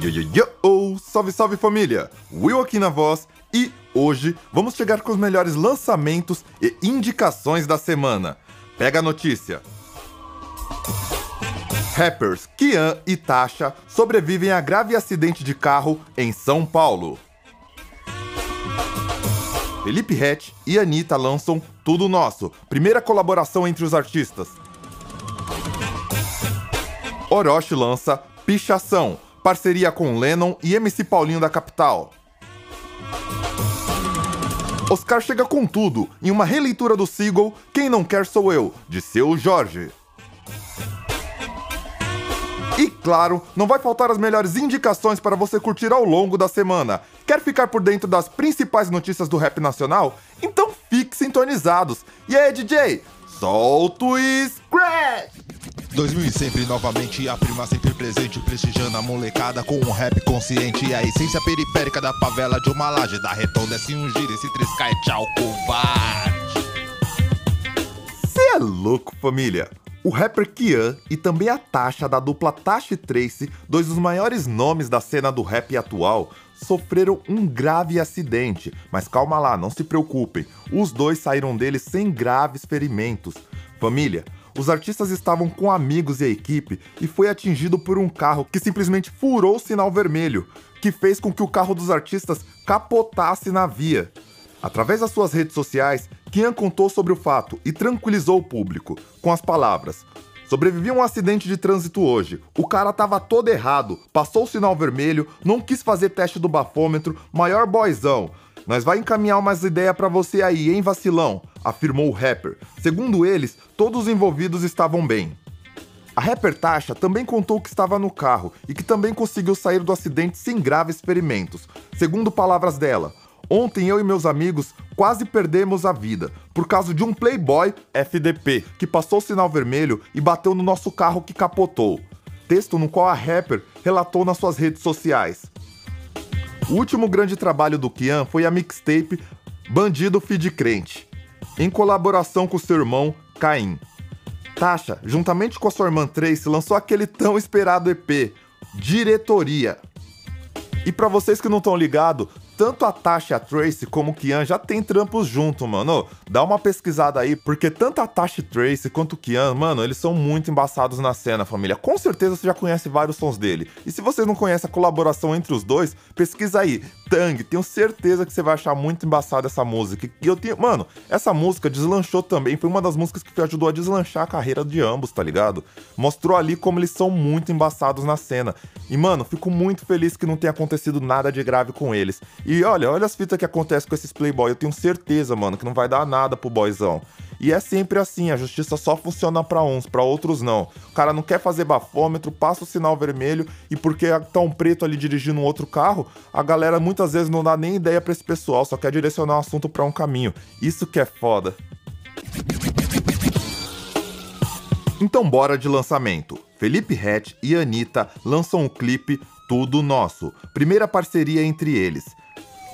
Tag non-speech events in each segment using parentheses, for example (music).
Yo, yo, yo! Salve, salve família! Will aqui na voz e hoje vamos chegar com os melhores lançamentos e indicações da semana. Pega a notícia! Rappers Kian e Tasha sobrevivem a grave acidente de carro em São Paulo. Felipe Rett e Anitta lançam Tudo Nosso, primeira colaboração entre os artistas. Orochi lança Pichação, parceria com Lennon e MC Paulinho da Capital. Oscar chega com tudo em uma releitura do single Quem Não Quer Sou Eu, de seu Jorge. E claro, não vai faltar as melhores indicações para você curtir ao longo da semana. Quer ficar por dentro das principais notícias do rap nacional? Então fique sintonizados. E aí, DJ, solta o scratch! 2000 sempre novamente, a prima sempre presente, prestigiando a molecada com um rap consciente. E a essência periférica da favela de uma laje, da retonda é um giro, esse triscar é tchau, covarde. Cê é louco, família! O rapper Kian e também a Tasha da dupla Tasha Trace, dois dos maiores nomes da cena do rap atual, sofreram um grave acidente. Mas calma lá, não se preocupem, os dois saíram dele sem graves ferimentos. Família, os artistas estavam com amigos e a equipe e foi atingido por um carro que simplesmente furou o sinal vermelho, que fez com que o carro dos artistas capotasse na via. Através das suas redes sociais, Kian contou sobre o fato e tranquilizou o público com as palavras: Sobrevivi a um acidente de trânsito hoje. O cara tava todo errado, passou o sinal vermelho, não quis fazer teste do bafômetro, maior boizão. Nós vai encaminhar umas ideias para você aí, hein, vacilão? afirmou o rapper. Segundo eles, todos os envolvidos estavam bem. A rapper Tasha também contou que estava no carro e que também conseguiu sair do acidente sem graves ferimentos. Segundo palavras dela, Ontem eu e meus amigos quase perdemos a vida por causa de um Playboy FDP que passou o sinal vermelho e bateu no nosso carro que capotou. Texto no qual a rapper relatou nas suas redes sociais. O último grande trabalho do Kian foi a mixtape Bandido Feed Crente, em colaboração com seu irmão Caim. Tasha, juntamente com a sua irmã Trace, lançou aquele tão esperado EP, Diretoria. E para vocês que não estão ligados, tanto a Tasha e a Tracy como o Kian já tem trampos junto, mano. Dá uma pesquisada aí, porque tanto a Tasha e Tracy quanto o Kian, mano, eles são muito embaçados na cena, família. Com certeza você já conhece vários sons dele. E se você não conhece a colaboração entre os dois, pesquisa aí. Tang, tenho certeza que você vai achar muito embaçada essa música. E eu tenho, mano, essa música deslanchou também, foi uma das músicas que ajudou a deslanchar a carreira de ambos, tá ligado? Mostrou ali como eles são muito embaçados na cena. E, mano, fico muito feliz que não tenha acontecido nada de grave com eles. E olha, olha as fitas que acontecem com esses playboy. Eu tenho certeza, mano, que não vai dar nada pro boyzão. E é sempre assim, a justiça só funciona para uns, para outros não. O cara não quer fazer bafômetro, passa o sinal vermelho e porque tá um preto ali dirigindo um outro carro, a galera muitas vezes não dá nem ideia para esse pessoal, só quer direcionar o assunto para um caminho. Isso que é foda. Então bora de lançamento. Felipe Rett e Anitta lançam o clipe Tudo Nosso, primeira parceria entre eles.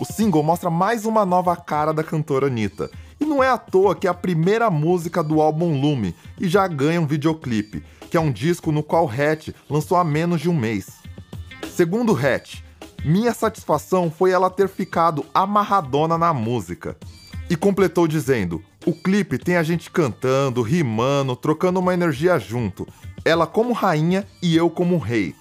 O single mostra mais uma nova cara da cantora Anitta. E não é à toa que é a primeira música do álbum Lume e já ganha um videoclipe, que é um disco no qual Hatch lançou há menos de um mês. Segundo Hatch, minha satisfação foi ela ter ficado amarradona na música. E completou dizendo: o clipe tem a gente cantando, rimando, trocando uma energia junto. Ela como rainha e eu como rei.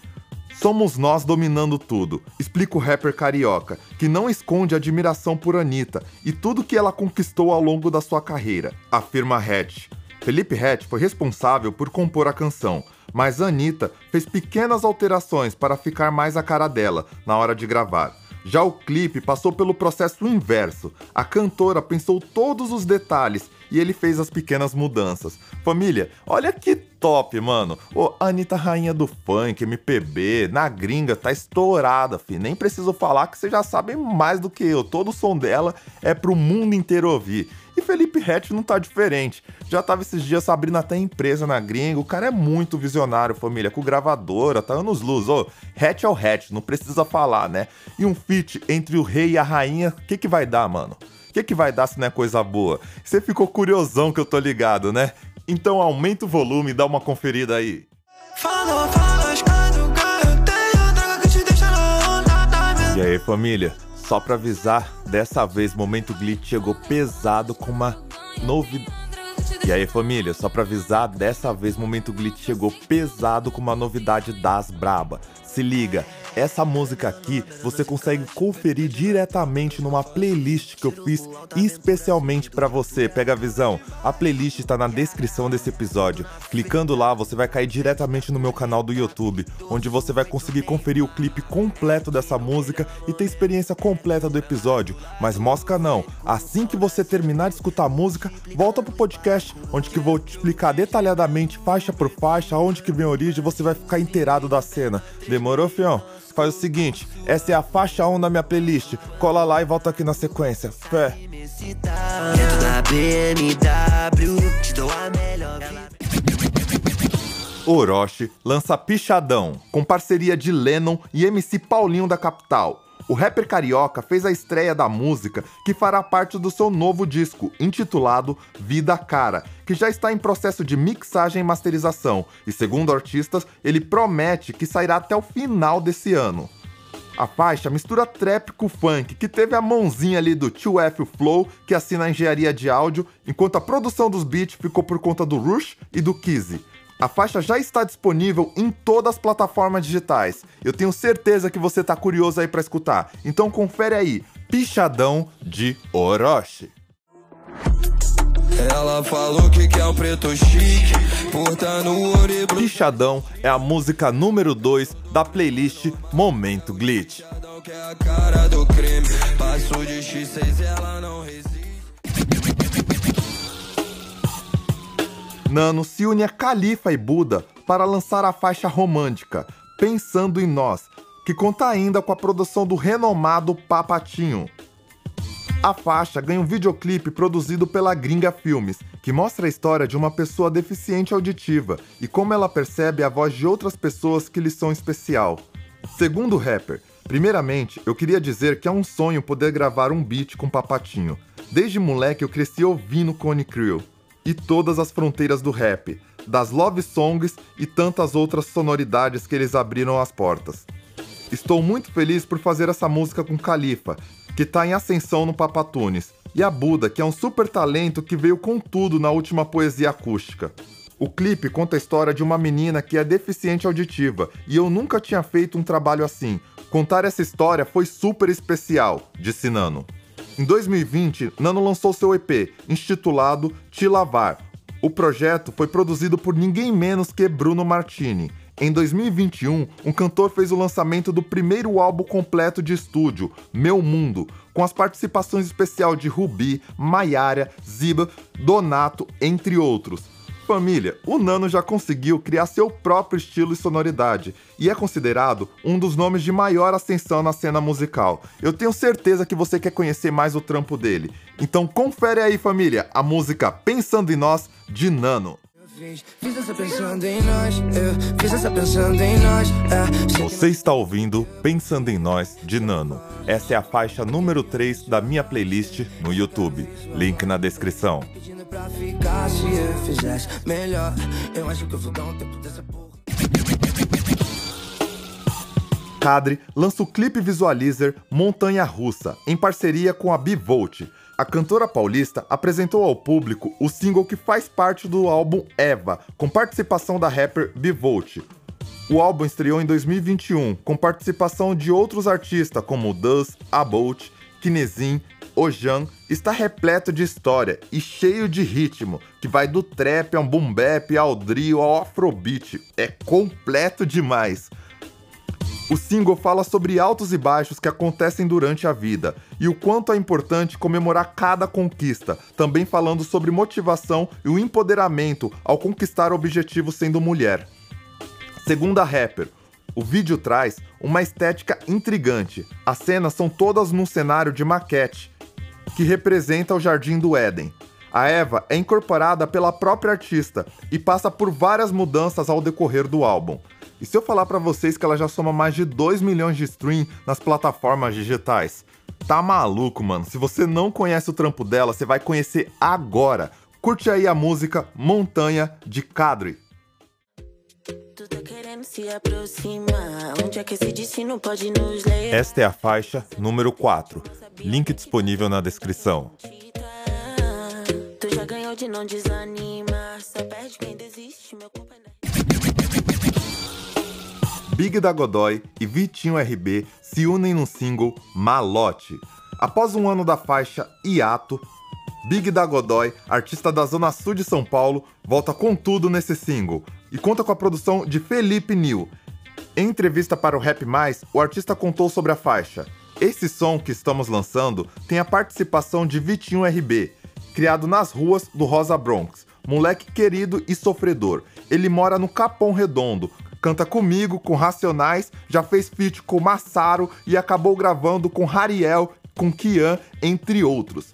Somos nós dominando tudo, explica o rapper carioca, que não esconde admiração por Anitta e tudo que ela conquistou ao longo da sua carreira, afirma Hatch. Felipe Hatch foi responsável por compor a canção, mas Anitta fez pequenas alterações para ficar mais a cara dela na hora de gravar. Já o clipe passou pelo processo inverso. A cantora pensou todos os detalhes e ele fez as pequenas mudanças. Família, olha que top, mano. Ô, Anitta rainha do funk, MPB, na gringa, tá estourada, fi. Nem preciso falar que vocês já sabem mais do que eu. Todo o som dela é pro mundo inteiro ouvir. E Felipe Rett não tá diferente. Já tava esses dias abrindo até empresa na gringa. O cara é muito visionário, família, com gravadora, tá anos luz. Ô, Hatch é o Hatch, não precisa falar, né? E um feat entre o rei e a rainha, o que que vai dar, mano? O que que vai dar se não é coisa boa? Você ficou curiosão que eu tô ligado, né? Então aumenta o volume e dá uma conferida aí. Te deixa aí, família? Só pra avisar, dessa vez Momento Glitch chegou pesado com uma novidade. E aí, família, só pra avisar, dessa vez Momento Glitch chegou pesado com uma novidade das braba. Se liga, essa música aqui você consegue conferir diretamente numa playlist que eu fiz especialmente para você. Pega a visão. A playlist está na descrição desse episódio. Clicando lá, você vai cair diretamente no meu canal do YouTube, onde você vai conseguir conferir o clipe completo dessa música e ter experiência completa do episódio. Mas mosca não. Assim que você terminar de escutar a música, volta pro podcast, onde que vou te explicar detalhadamente faixa por faixa, onde que vem a origem, você vai ficar inteirado da cena. Demorou, fião? Faz o seguinte, essa é a faixa 1 da minha playlist. Cola lá e volta aqui na sequência. Fé. Orochi lança Pichadão, com parceria de Lennon e MC Paulinho da Capital. O rapper carioca fez a estreia da música que fará parte do seu novo disco, intitulado Vida Cara, que já está em processo de mixagem e masterização, e segundo artistas, ele promete que sairá até o final desse ano. A faixa mistura trap com funk, que teve a mãozinha ali do 2F Flow, que assina a engenharia de áudio, enquanto a produção dos beats ficou por conta do Rush e do Kizzy. A faixa já está disponível em todas as plataformas digitais. Eu tenho certeza que você está curioso aí para escutar. Então confere aí, Pichadão de Orochi. Ela falou que quer um preto chique, portando e Pichadão é a música número 2 da playlist Momento Glitch. Que é a cara do crime, passo de X6 ela não resiste. Nano se une a Califa e Buda para lançar a faixa romântica Pensando em Nós, que conta ainda com a produção do renomado Papatinho. A faixa ganha um videoclipe produzido pela Gringa Filmes, que mostra a história de uma pessoa deficiente auditiva e como ela percebe a voz de outras pessoas que lhe são especial. Segundo o rapper, primeiramente eu queria dizer que é um sonho poder gravar um beat com Papatinho. Desde moleque eu cresci ouvindo Cone Crew e todas as fronteiras do rap, das love songs e tantas outras sonoridades que eles abriram as portas. Estou muito feliz por fazer essa música com Califa, que está em ascensão no Papatunes, e a Buda, que é um super talento que veio com tudo na última poesia acústica. O clipe conta a história de uma menina que é deficiente auditiva e eu nunca tinha feito um trabalho assim. Contar essa história foi super especial, disse Nano. Em 2020, Nano lançou seu EP, intitulado Te Lavar. O projeto foi produzido por ninguém menos que Bruno Martini. Em 2021, um cantor fez o lançamento do primeiro álbum completo de estúdio, Meu Mundo, com as participações especiais de Rubi, Maiara, Ziba, Donato, entre outros. Família, o Nano já conseguiu criar seu próprio estilo e sonoridade e é considerado um dos nomes de maior ascensão na cena musical. Eu tenho certeza que você quer conhecer mais o trampo dele. Então confere aí, família, a música Pensando em Nós de Nano. Você está ouvindo Pensando em Nós de Nano. Essa é a faixa número 3 da minha playlist no YouTube. Link na descrição pra ficar se eu fizesse melhor. Eu acho que eu vou dar um tempo dessa porra. Cadre lança o clipe visualizer Montanha Russa, em parceria com a Bivolt. A cantora paulista apresentou ao público o single que faz parte do álbum Eva, com participação da rapper Bivolt. O álbum estreou em 2021, com participação de outros artistas como Duz, About, Kinesin, Ojan está repleto de história e cheio de ritmo, que vai do trap ao boom bap, ao drill, ao afrobeat. É completo demais. O single fala sobre altos e baixos que acontecem durante a vida e o quanto é importante comemorar cada conquista, também falando sobre motivação e o empoderamento ao conquistar objetivos sendo mulher. Segundo a rapper, o vídeo traz uma estética intrigante. As cenas são todas num cenário de maquete, que representa o Jardim do Éden. A Eva é incorporada pela própria artista e passa por várias mudanças ao decorrer do álbum. E se eu falar para vocês que ela já soma mais de 2 milhões de stream nas plataformas digitais? Tá maluco, mano. Se você não conhece o trampo dela, você vai conhecer agora. Curte aí a música Montanha de Cadre. Se aproxima. Onde é que esse destino pode nos levar? Esta é a faixa número 4. Link disponível na descrição. Tu já ganhou de não desanima. Só perde quem desiste, meu companheiro. Big da Godoy e Vitinho RB se unem no single Malote. Após um ano da faixa Hiato, Big da Godoy, artista da Zona Sul de São Paulo, volta com tudo nesse single e conta com a produção de Felipe Nil. Em entrevista para o Rap Mais, o artista contou sobre a faixa. Esse som que estamos lançando tem a participação de Vitinho RB, criado nas ruas do Rosa Bronx, moleque querido e sofredor. Ele mora no Capão Redondo, canta comigo, com Racionais, já fez feat com Massaro e acabou gravando com Rariel, com Kian, entre outros.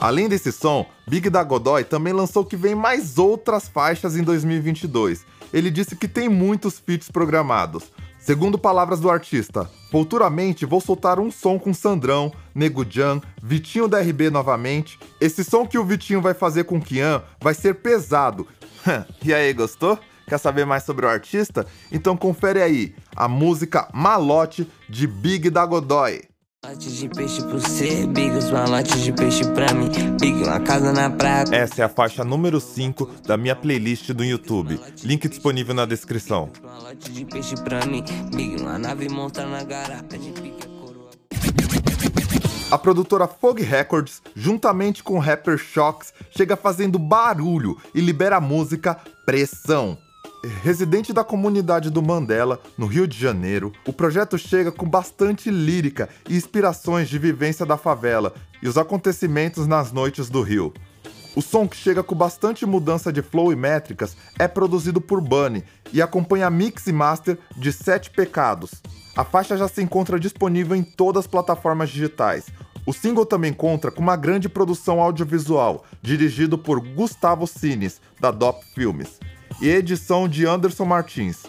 Além desse som, Big da Godoy também lançou que vem mais outras faixas em 2022. Ele disse que tem muitos feats programados. Segundo palavras do artista, futuramente vou soltar um som com Sandrão, Nego Jan, Vitinho da RB novamente. Esse som que o Vitinho vai fazer com Kian vai ser pesado. (laughs) e aí, gostou? Quer saber mais sobre o artista? Então confere aí a música Malote de Big da Godoy. De peixe pro C, big de peixe pra mim, big uma casa na praia. Essa é a faixa número 5 da minha playlist do YouTube. Link disponível na descrição. de peixe pra mim, big uma nave monta na pique a produtora Fog Records, juntamente com o rapper Shox, chega fazendo barulho e libera a música Pressão. Residente da comunidade do Mandela, no Rio de Janeiro, o projeto chega com bastante lírica e inspirações de vivência da favela e os acontecimentos nas noites do Rio. O som que chega com bastante mudança de flow e métricas é produzido por Bunny e acompanha a mix e master de Sete Pecados. A faixa já se encontra disponível em todas as plataformas digitais. O single também conta com uma grande produção audiovisual, dirigido por Gustavo Cines, da Dop Filmes e edição de Anderson Martins.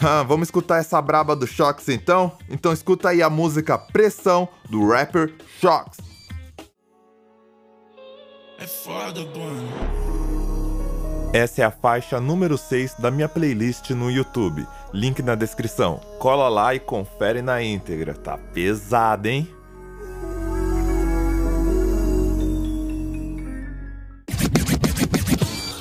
Ah, vamos escutar essa braba do Shox então? Então escuta aí a música Pressão do rapper Shox. É foda, mano. Essa é a faixa número 6 da minha playlist no YouTube. Link na descrição. Cola lá e confere na íntegra. Tá pesado, hein?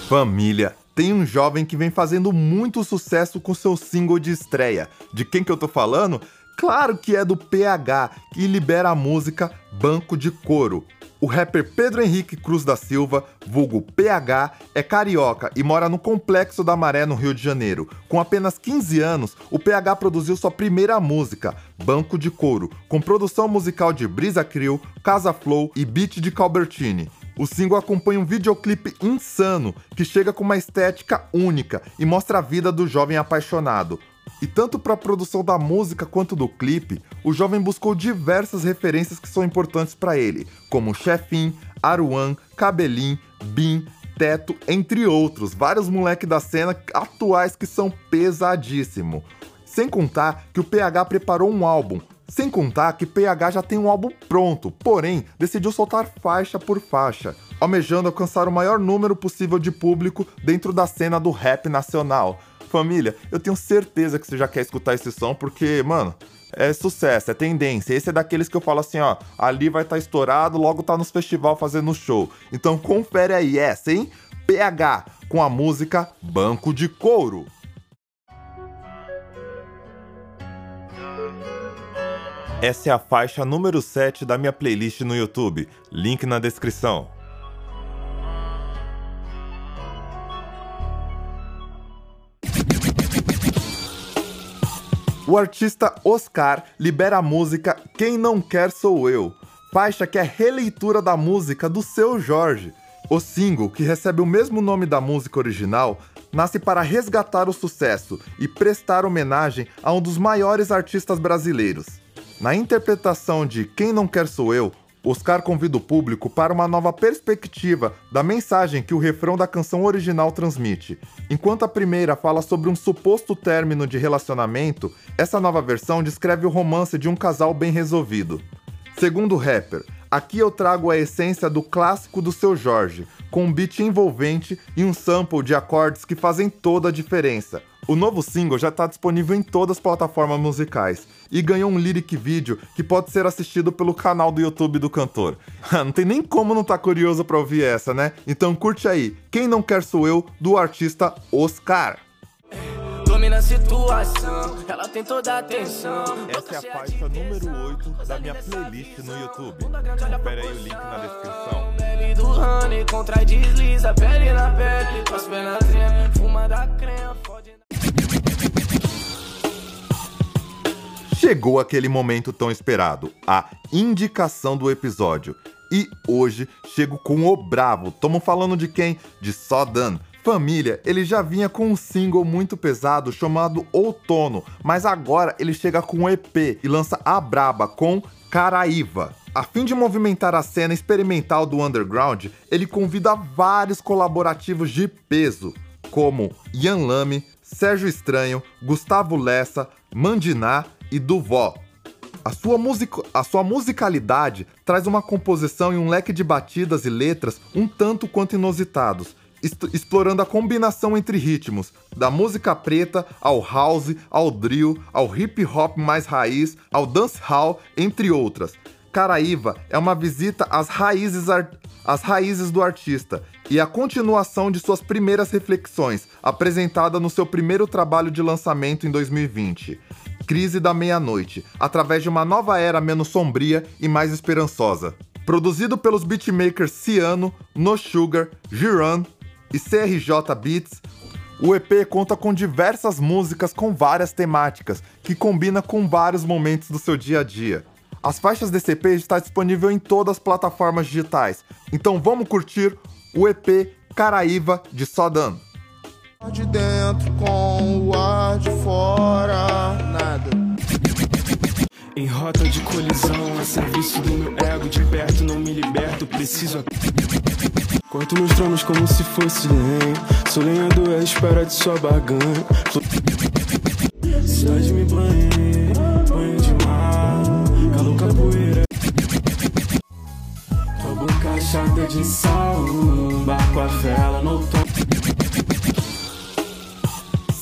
Família tem um jovem que vem fazendo muito sucesso com seu single de estreia. De quem que eu tô falando? Claro que é do PH, que libera a música Banco de Couro. O rapper Pedro Henrique Cruz da Silva, vulgo PH, é carioca e mora no Complexo da Maré, no Rio de Janeiro. Com apenas 15 anos, o PH produziu sua primeira música, Banco de Couro, com produção musical de Brisa Crew, Casa Flow e beat de Calbertini. O single acompanha um videoclipe insano que chega com uma estética única e mostra a vida do jovem apaixonado. E tanto para a produção da música quanto do clipe, o jovem buscou diversas referências que são importantes para ele, como Chefin, Aruan, Cabelim, Bin, Teto, entre outros, vários moleques da cena atuais que são pesadíssimo. Sem contar que o PH preparou um álbum sem contar que PH já tem um álbum pronto, porém decidiu soltar faixa por faixa, almejando alcançar o maior número possível de público dentro da cena do rap nacional. Família, eu tenho certeza que você já quer escutar esse som porque, mano, é sucesso, é tendência. Esse é daqueles que eu falo assim, ó, ali vai estar tá estourado, logo tá nos festival fazendo show. Então confere aí essa, hein? PH com a música Banco de Couro. Essa é a faixa número 7 da minha playlist no YouTube, link na descrição. O artista Oscar libera a música Quem Não Quer Sou Eu, faixa que é releitura da música do seu Jorge. O single, que recebe o mesmo nome da música original, nasce para resgatar o sucesso e prestar homenagem a um dos maiores artistas brasileiros. Na interpretação de Quem Não Quer Sou Eu, Oscar convida o público para uma nova perspectiva da mensagem que o refrão da canção original transmite. Enquanto a primeira fala sobre um suposto término de relacionamento, essa nova versão descreve o romance de um casal bem resolvido. Segundo o rapper, aqui eu trago a essência do clássico do seu Jorge, com um beat envolvente e um sample de acordes que fazem toda a diferença. O novo single já está disponível em todas as plataformas musicais e ganhou um lyric vídeo que pode ser assistido pelo canal do YouTube do cantor. (laughs) não tem nem como não estar tá curioso para ouvir essa, né? Então curte aí. Quem não quer sou eu do artista Oscar. Domina a situação, ela tem toda a atenção. Essa é a faixa número 8 da minha playlist no YouTube. Confere aí o link na descrição. Bebe do honey, contra desliza, pele na pele, as pernas tremem, fuma da crema, Chegou aquele momento tão esperado, a indicação do episódio. E hoje chego com o bravo. Tamo falando de quem? De Sodan. Família, ele já vinha com um single muito pesado chamado Outono, mas agora ele chega com um EP e lança a Braba com Caraíva. A fim de movimentar a cena experimental do underground, ele convida vários colaborativos de peso, como Ian Lame, Sérgio Estranho, Gustavo Lessa, Mandiná e Duvó. A sua, music... a sua musicalidade traz uma composição e um leque de batidas e letras um tanto quanto inusitados, explorando a combinação entre ritmos, da música preta ao house, ao drill, ao hip hop mais raiz, ao dancehall, entre outras. Caraíva é uma visita às raízes, às raízes do artista e a continuação de suas primeiras reflexões, apresentada no seu primeiro trabalho de lançamento em 2020. Crise da Meia-Noite, através de uma nova era menos sombria e mais esperançosa. Produzido pelos beatmakers Ciano, No Sugar, Giran e CRJ Beats, o EP conta com diversas músicas com várias temáticas, que combina com vários momentos do seu dia a dia. As faixas desse EP está disponível em todas as plataformas digitais, então vamos curtir o EP Caraíva de Sodan. De dentro com o ar de fora, nada. Em rota de colisão, a serviço do meu ego, de perto não me liberto, preciso. Corto meus drones como se fosse lenha. Sou lenhador à espera de sua barganha. Cidade me banhei, banho de mar, calor capoeira. Tua boca chata de sal, barco a vela no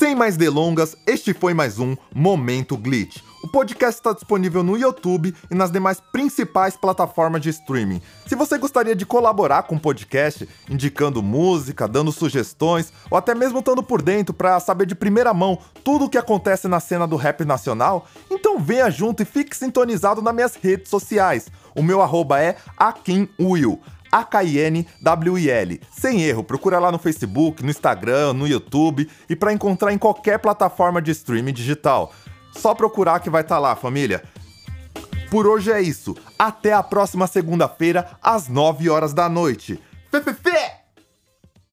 tom mais delongas, este foi mais um Momento Glitch. O podcast está disponível no YouTube e nas demais principais plataformas de streaming. Se você gostaria de colaborar com o podcast, indicando música, dando sugestões ou até mesmo estando por dentro para saber de primeira mão tudo o que acontece na cena do rap nacional, então venha junto e fique sintonizado nas minhas redes sociais. O meu arroba é AkinWill. A-K-I-N-W-I-L. Sem erro, procura lá no Facebook, no Instagram, no YouTube e para encontrar em qualquer plataforma de streaming digital. Só procurar que vai estar tá lá, família. Por hoje é isso. Até a próxima segunda-feira, às 9 horas da noite. Fê!